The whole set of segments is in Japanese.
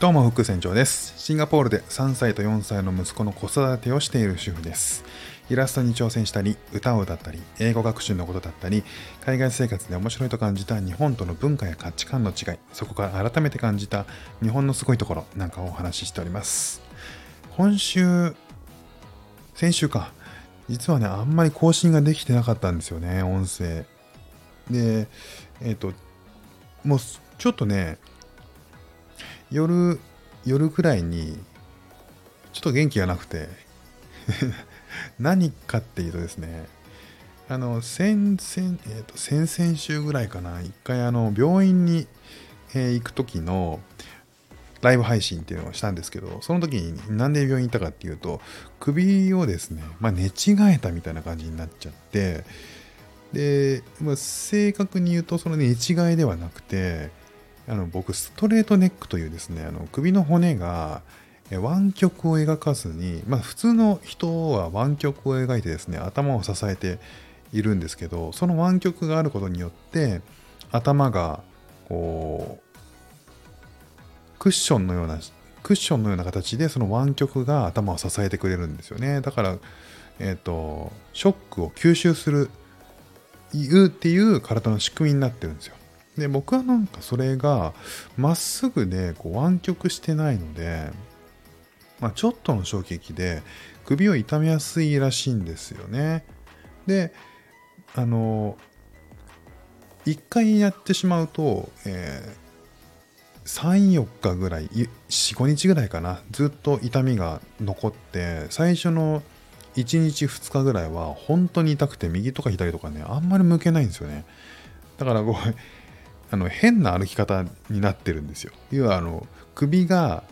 どうも、副船長です。シンガポールで3歳と4歳の息子の子育てをしている主婦です。イラストに挑戦したり、歌を歌ったり、英語学習のことだったり、海外生活で面白いと感じた日本との文化や価値観の違い、そこから改めて感じた日本のすごいところなんかをお話ししております。今週、先週か、実はね、あんまり更新ができてなかったんですよね、音声。で、えっ、と、もうちょっとね、夜、夜くらいに、ちょっと元気がなくて、何かっていうとですね、あの、先々、えっ、と、先々週ぐらいかな、一回あの、病院に、えー行く時の、ライブ配信っていうのをしたんですけど、その時になんで病院行ったかっていうと、首をですね、まあ、寝違えたみたいな感じになっちゃって、で、まあ、正確に言うと、その寝違いではなくて、あの僕、ストレートネックというですね、あの首の骨が湾曲を描かずに、まあ、普通の人は湾曲を描いてですね、頭を支えているんですけど、その湾曲があることによって、頭がこう、クッションのような、クッションのような形でその湾曲が頭を支えてくれるんですよね。だから、えっ、と、ショックを吸収する、いうっていう体の仕組みになってるんですよ。で、僕はなんかそれがまっすぐでこう湾曲してないので、まあ、ちょっとの衝撃で首を痛めやすいらしいんですよね。で、あの、一回やってしまうと、えー3、4日ぐらい、4、5日ぐらいかな、ずっと痛みが残って、最初の1日2日ぐらいは本当に痛くて、右とか左とかね、あんまり向けないんですよね。だからこう、あの変な歩き方になってるんですよ。要はあの首が、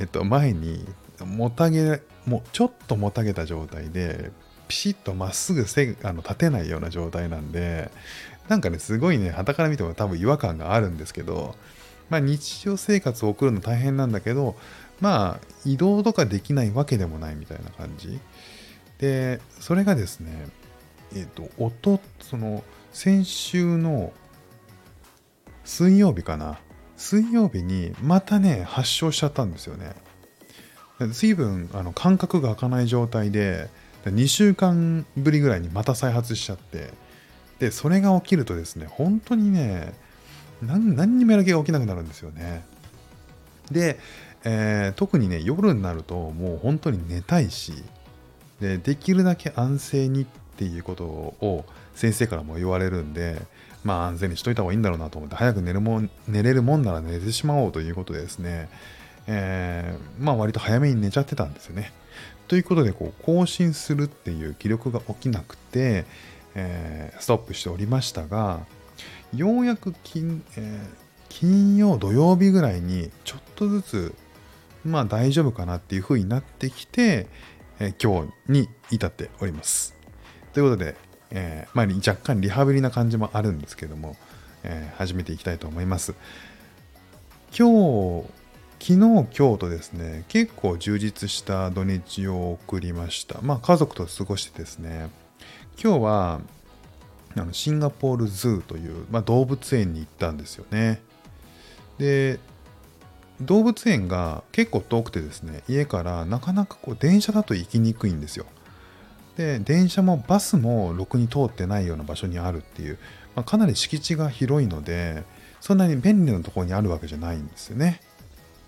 えっと、前にもたげもちょっともたげた状態でピシッとまっすぐ背あの立てないような状態なんでなんかねすごいね傍から見ても多分違和感があるんですけど、まあ、日常生活を送るの大変なんだけどまあ移動とかできないわけでもないみたいな感じでそれがですねえっ、と音その先週の水曜日かな。水曜日にまたね発症しちゃったんですよね。随分あの感覚が開かない状態で2週間ぶりぐらいにまた再発しちゃってでそれが起きるとですね本当にね何何にもやる気が起きなくなるんですよね。で、えー特にね夜になるともう本当に寝たいしでできるだけ安静にっっていうことを先生からも言われるんでまあ安全にしといた方がいいんだろうなと思って早く寝るもん寝れるもんなら寝てしまおうということでですね、えーまあ割と早めに寝ちゃってたんですよね。ということでこう更新するっていう気力が起きなくて、えーストップしておりましたがようやく金,、えー金曜土曜日ぐらいにちょっとずつまあ大丈夫かなっていう風になってきて、えー今日に至っております。ということで、えーまあ、若干リハビリな感じもあるんですけども、えー始めていきたいと思います。今日、昨日、今日とですね、結構充実した土日を送りました。まあ、家族と過ごしてですね、今日は、あのシンガポールズーという、まあ、動物園に行ったんですよね。で、動物園が結構遠くてですね、家からなかなかこう電車だと行きにくいんですよ。で電車もバスもろくに通ってないような場所にあるっていう、まあ、かなり敷地が広いのでそんなに便利なところにあるわけじゃないんですよね。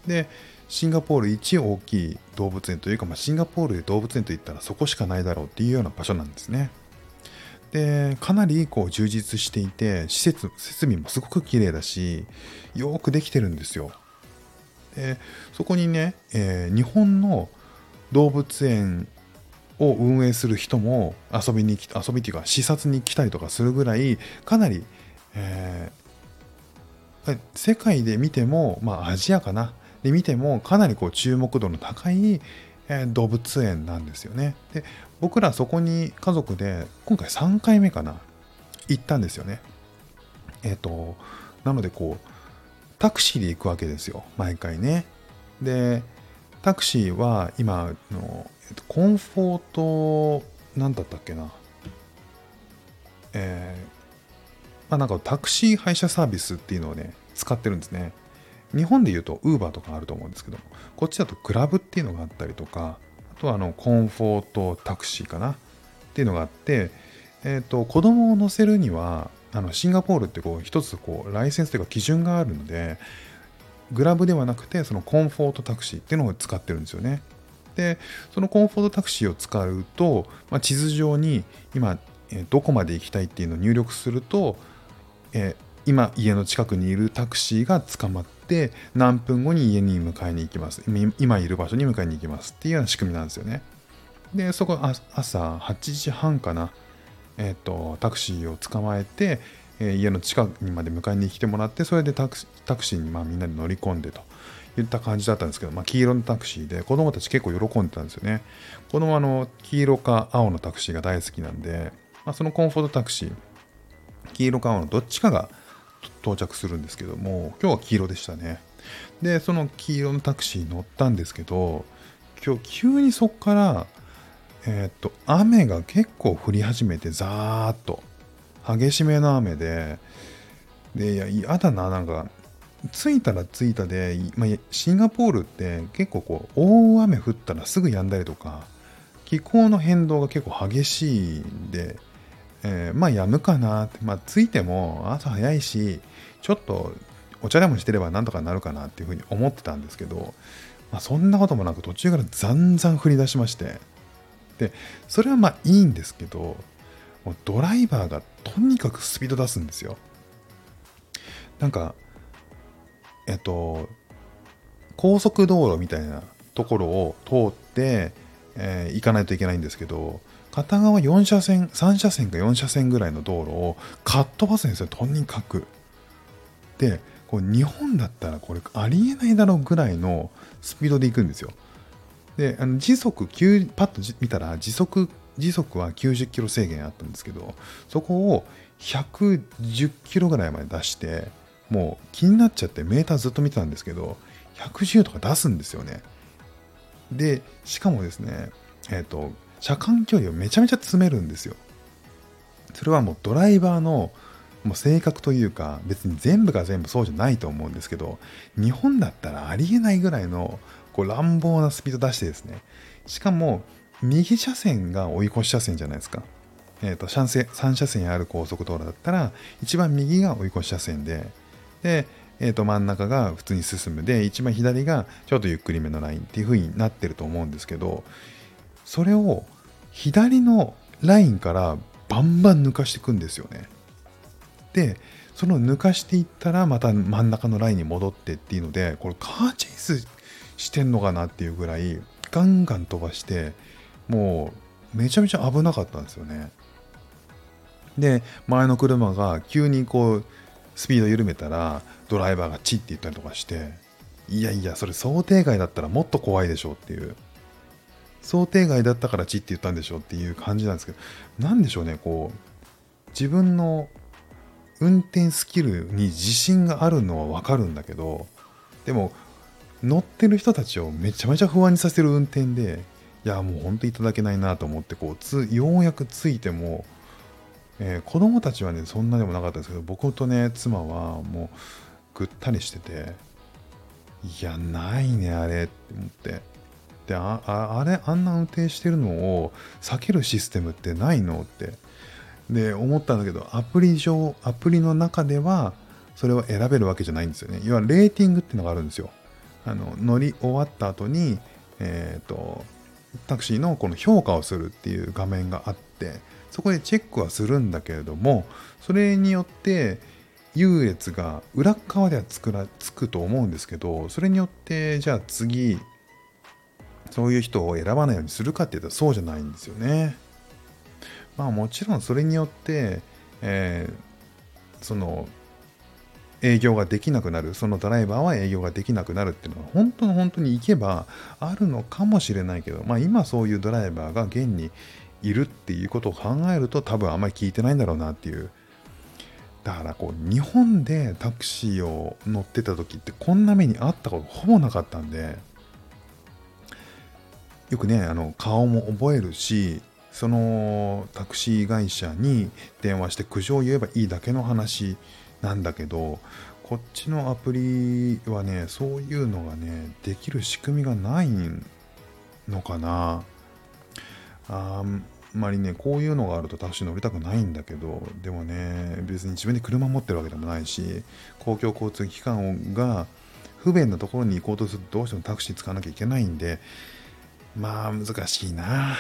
でシンガポール一大きい動物園というか、まあ、シンガポールで動物園といったらそこしかないだろうっていうような場所なんですね。でかなりこう充実していて施設設備もすごく綺麗だしよくできてるんですよ。でそこにね、えー日本の動物園を運営する人も遊びに来遊びっていうか視察に来たりとかするぐらいかなり、えー世界で見てもまあアジアかな？で見てもかなりこう注目度の高い、えー動物園なんですよね。で僕らそこに家族で今回3回目かな？行ったんですよね。えっ、となのでこうタクシーで行くわけですよ。毎回ね。でタクシーは今の、っとコンフォートなんだったっけな？えーまあなんかタクシー配車サービスっていうのをね使ってるんですね。日本で言うと Uber とかあると思うんですけどこっちだとクラブっていうのがあったりとかあとはあのコンフォートタクシーかな？っていうのがあってえーと、子供を乗せるにはあのシンガポールってこう一つこうライセンスというか基準があるのでグラブではなくてそのコンフォートタクシーっていうのを使ってるんですよね。でそのコンフォートタクシーを使うと、まあ、地図上に今、えどこまで行きたいっていうのを入力すると、え、今家の近くにいるタクシーが捕まって何分後に家に迎えに行きます今いる場所に迎えに行きますっていうような仕組みなんですよね。でそこ朝8時半かなえーと、タクシーを捕まえて、え、家の近くにまで迎えに来てもらってそれでタクシーにまあみんなで乗り込んでといった感じだったんですけど、まあ、黄色のタクシーで子供たち結構喜んでたんですよね子供はあの黄色か青のタクシーが大好きなんで、まあ、そのコンフォートタクシー黄色か青のどっちかが到着するんですけども今日は黄色でしたねでその黄色のタクシー乗ったんですけど今日急にそこからえー、っと、雨が結構降り始めて、ザーッと。激しめの雨で、で、いや、嫌だな、なんか、着いたら着いたで、まあ、シンガポールって結構こう、大雨降ったらすぐ止んだりとか、気候の変動が結構激しいんで、えー、まあやむかなって、まあ着いても朝早いし、ちょっとお茶でもしてればなんとかなるかなっていうふうに思ってたんですけど、まあ、そんなこともなく途中からざんざん降り出しまして、でそれはまあいいんですけどドライバーがとにかくスピード出すんですよ。なんかえっと高速道路みたいなところを通って、えー、行かないといけないんですけど片側4車線3車線か4車線ぐらいの道路をかっ飛ばすんですよとにかく。でこう日本だったらこれありえないだろうぐらいのスピードで行くんですよ。であの時速9パッと見たら時速時速は90キロ制限あったんですけどそこを110キロぐらいまで出してもう気になっちゃってメーターずっと見てたんですけど110とか出すんですよね。でしかもですねえっ、ー、と車間距離をめちゃめちゃ詰めるんですよ。それはもうドライバーのもう性格というか別に全部が全部そうじゃないと思うんですけど日本だったらありえないぐらいのこう乱暴なスピード出してですね、しかも右車線が追い越し車線じゃないですか。えっ、ー、と3車線ある高速道路だったら、一番右が追い越し車線で、で、えー、と真ん中が普通に進むで、一番左がちょっとゆっくりめのラインっていう風になってると思うんですけど、それを左のラインからバンバン抜かしていくんですよね。で、その抜かしていったらまた真ん中のラインに戻ってっていうので、これカーチェイスしてんのかなっていうぐらいガンガン飛ばしてもうめちゃめちゃ危なかったんですよねで前の車が急にこうスピード緩めたらドライバーがチッて言ったりとかしていやいやそれ想定外だったらもっと怖いでしょっていう。想定外だったからチッて言ったんでしょっていう感じなんですけど何でしょうねこう自分の運転スキルに自信があるのは分かるんだけどでも乗ってる人たちをめちゃめちゃ不安にさせる運転で、いや、もう本当いただけないなと思って、こう、つようやく着いても、えー、子供たちはね、そんなでもなかったですけど、僕とね、妻はもう、ぐったりしてて、いや、ないね、あれって思って。で、ああれ、あんな運転してるのを避けるシステムってないのって。で、思ったんだけど、アプリ上、アプリの中では、それを選べるわけじゃないんですよね。要は、レーティングっていうのがあるんですよ。あの乗り終わった後に、えーと、タクシーのこの評価をするっていう画面があってそこでチェックはするんだけれどもそれによって優劣が裏側ではつくらつくと思うんですけどそれによってじゃあ次そういう人を選ばないようにするかって言ったらそうじゃないんですよね。まあもちろんそれによって、えー、その営業ができなくなる、そのドライバーは営業ができなくなるっていうのは、本当の本当に行けばあるのかもしれないけど、まあ今そういうドライバーが現にいるっていうことを考えると多分あんまり聞いてないんだろうなっていう。だからこう、日本でタクシーを乗ってた時ってこんな目にあったことほぼなかったんで、よくね、あの顔も覚えるし、そのタクシー会社に電話して苦情を言えばいいだけの話なんだけどこっちのアプリはね、そういうのがね、できる仕組みがないのかな。あんまりね、こういうのがあるとタクシー乗りたくないんだけど、でもね、別に自分で車持ってるわけでもないし、公共交通機関が不便なところに行こうとするとどうしてもタクシー使わなきゃいけないんで、まあ難しいな。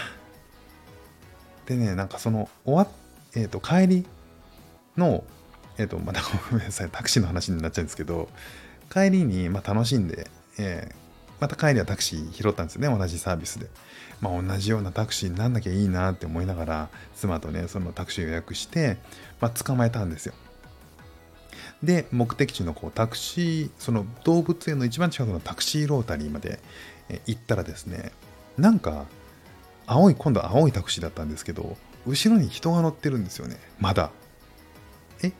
でね、なんかその終わっ、えっ、ー、と、帰りのえっ、ー、と、またごめんなさい、タクシーの話になっちゃうんですけど、帰りに、まあ、楽しんで、えー、また帰りはタクシー拾ったんですよね、同じサービスで。まあ、同じようなタクシーになんなきゃいいなって思いながら、妻とね、そのタクシー予約して、まあ、捕まえたんですよ。で、目的地のこうタクシー、その動物園の一番近くのタクシーロータリーまで行ったらですね、なんか、青い、今度は青いタクシーだったんですけど、後ろに人が乗ってるんですよね、まだ。え、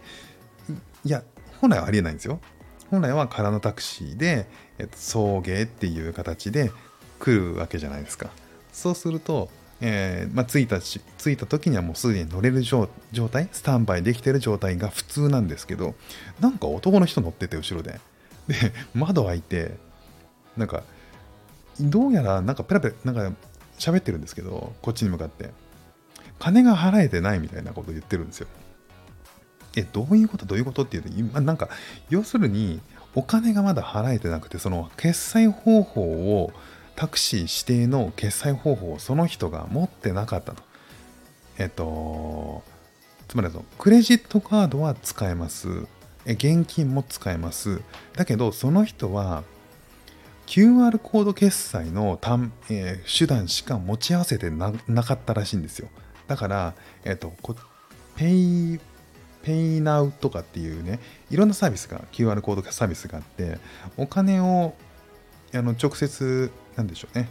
いや、本来はありえないんですよ。本来は空のタクシーで、えっと、送迎っていう形で来るわけじゃないですか。そうすると、えー、まあ、着いたし、着いた時にはもうすでに乗れる状態、スタンバイできてる状態が普通なんですけど、なんか男の人乗ってて、後ろで。で、窓開いて、なんか、どうやら、なんかペラペラ、なんか喋ってるんですけど、こっちに向かって。金が払えてないみたいなこと言ってるんですよ。え、どういうこと？どういうことっていうと、今なんか、要するに、お金がまだ払えてなくて、その決済方法を、タクシー指定の決済方法をその人が持ってなかったと。えっと、つまりそのクレジットカードは使えますえ。現金も使えます。だけど、その人は QR コード決済のえー、手段しか持ち合わせてなかったらしいんですよ。だから、えっと、ペイペイナウとかっていうね、いろんなサービスが、QR コードサービスがあって、お金をあの直接、なんでしょうね、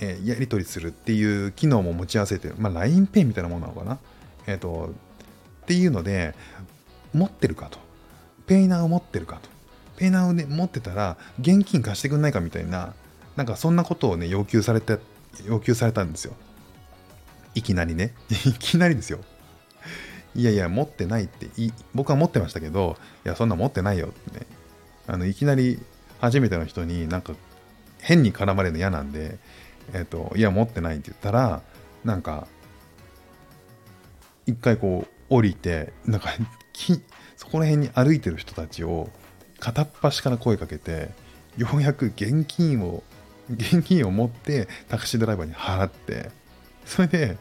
えー、やり取りするっていう機能も持ち合わせて、まあ、LINEPay みたいなものなのかな？えっ、ー、と、っていうので、持ってるかと。ペイナウ持ってるかと。ペイナウで持ってたら、現金貸してくんないかみたいな、なんかそんなことをね、要求されて、要求されたんですよ。いきなりね。いきなりですよ。いやいや、持ってないってい、僕は持ってましたけど、いや、そんな持ってないよってね。あの、いきなり初めての人になんか変に絡まれるの嫌なんで、えっ、ー、と、いや、持ってないって言ったら、なんか、一回こう降りて、なんか、そこら辺に歩いてる人たちを片っ端から声かけて、ようやく現金を、現金を持ってタクシードライバーに払って、それで、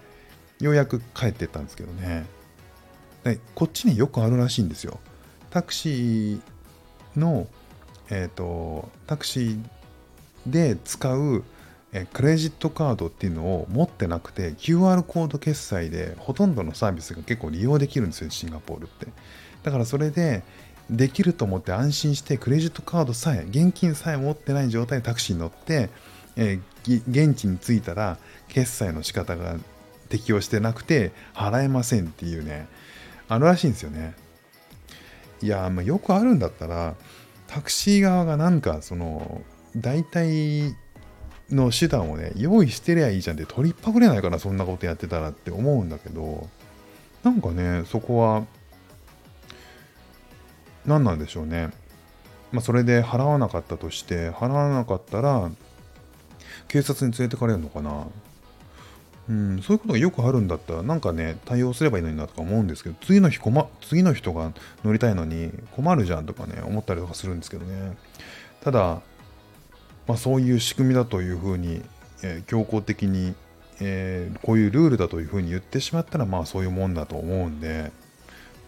ようやく帰ってったんですけどね。でこっちによくあるらしいんですよ。タクシーの、えっ、ー、と、タクシーで使うえクレジットカードっていうのを持ってなくて QR コード決済でほとんどのサービスが結構利用できるんですよシンガポールってだからそれでできると思って安心してクレジットカードさえ現金さえ持ってない状態でタクシーに乗って、えー、現地に着いたら決済の仕方が適用してなくて払えませんっていうねあるらしいんですよね。いや、まあ、よくあるんだったら、タクシー側がなんか、その、代替の手段をね、用意してりゃいいじゃんって取りっぱぐれないかな、そんなことやってたらって思うんだけど、なんかね、そこは、何なんでしょうね。まあ、それで払わなかったとして、払わなかったら、警察に連れてかれるのかな。うん、そういうことがよくあるんだったら、なんかね、対応すればいいのになとか思うんですけど、次の日困、次の人が乗りたいのに困るじゃんとかね、思ったりとかするんですけどね。ただ、まあ、そういう仕組みだというふうに、えー、強硬的に、えー、こういうルールだというふうに言ってしまったら、まあそういうもんだと思うんで、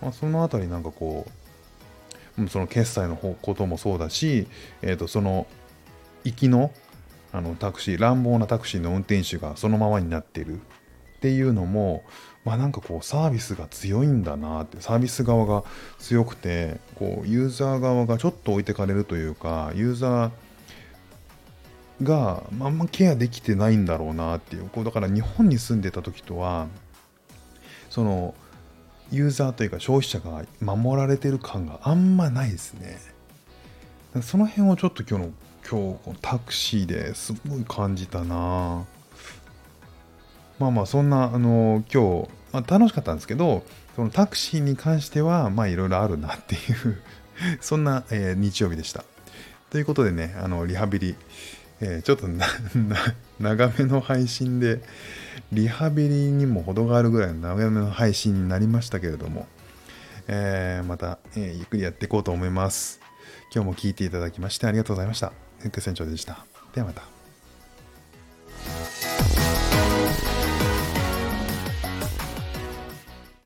まあ、そのあたりなんかこう、その決済のこともそうだし、えっ、ー、と、その、行きのあのタクシー乱暴なタクシーの運転手がそのままになってる。っていうのもまあなんかこうサービスが強いんだなってサービス側が強くてこうユーザー側がちょっと置いてかれるというかユーザーがあんまケアできてないんだろうなっていうこうだから日本に住んでた時とはそのユーザーというか消費者が守られてる感があんまないですね。その辺をちょっと今日の今日タクシーですごい感じたなまあまあそんなあの今日、まあ、楽しかったんですけどそのタクシーに関してはまあいろいろあるなっていうそんな、えー、日曜日でした。ということでね、あのリハビリ、えー、ちょっと長めの配信で、リハビリにも程があるぐらいの長めの配信になりましたけれども、えー、また、えゆっくりやっていこうと思います。今日も聞いていただきましてありがとうございました。フック船長でした。ではまた。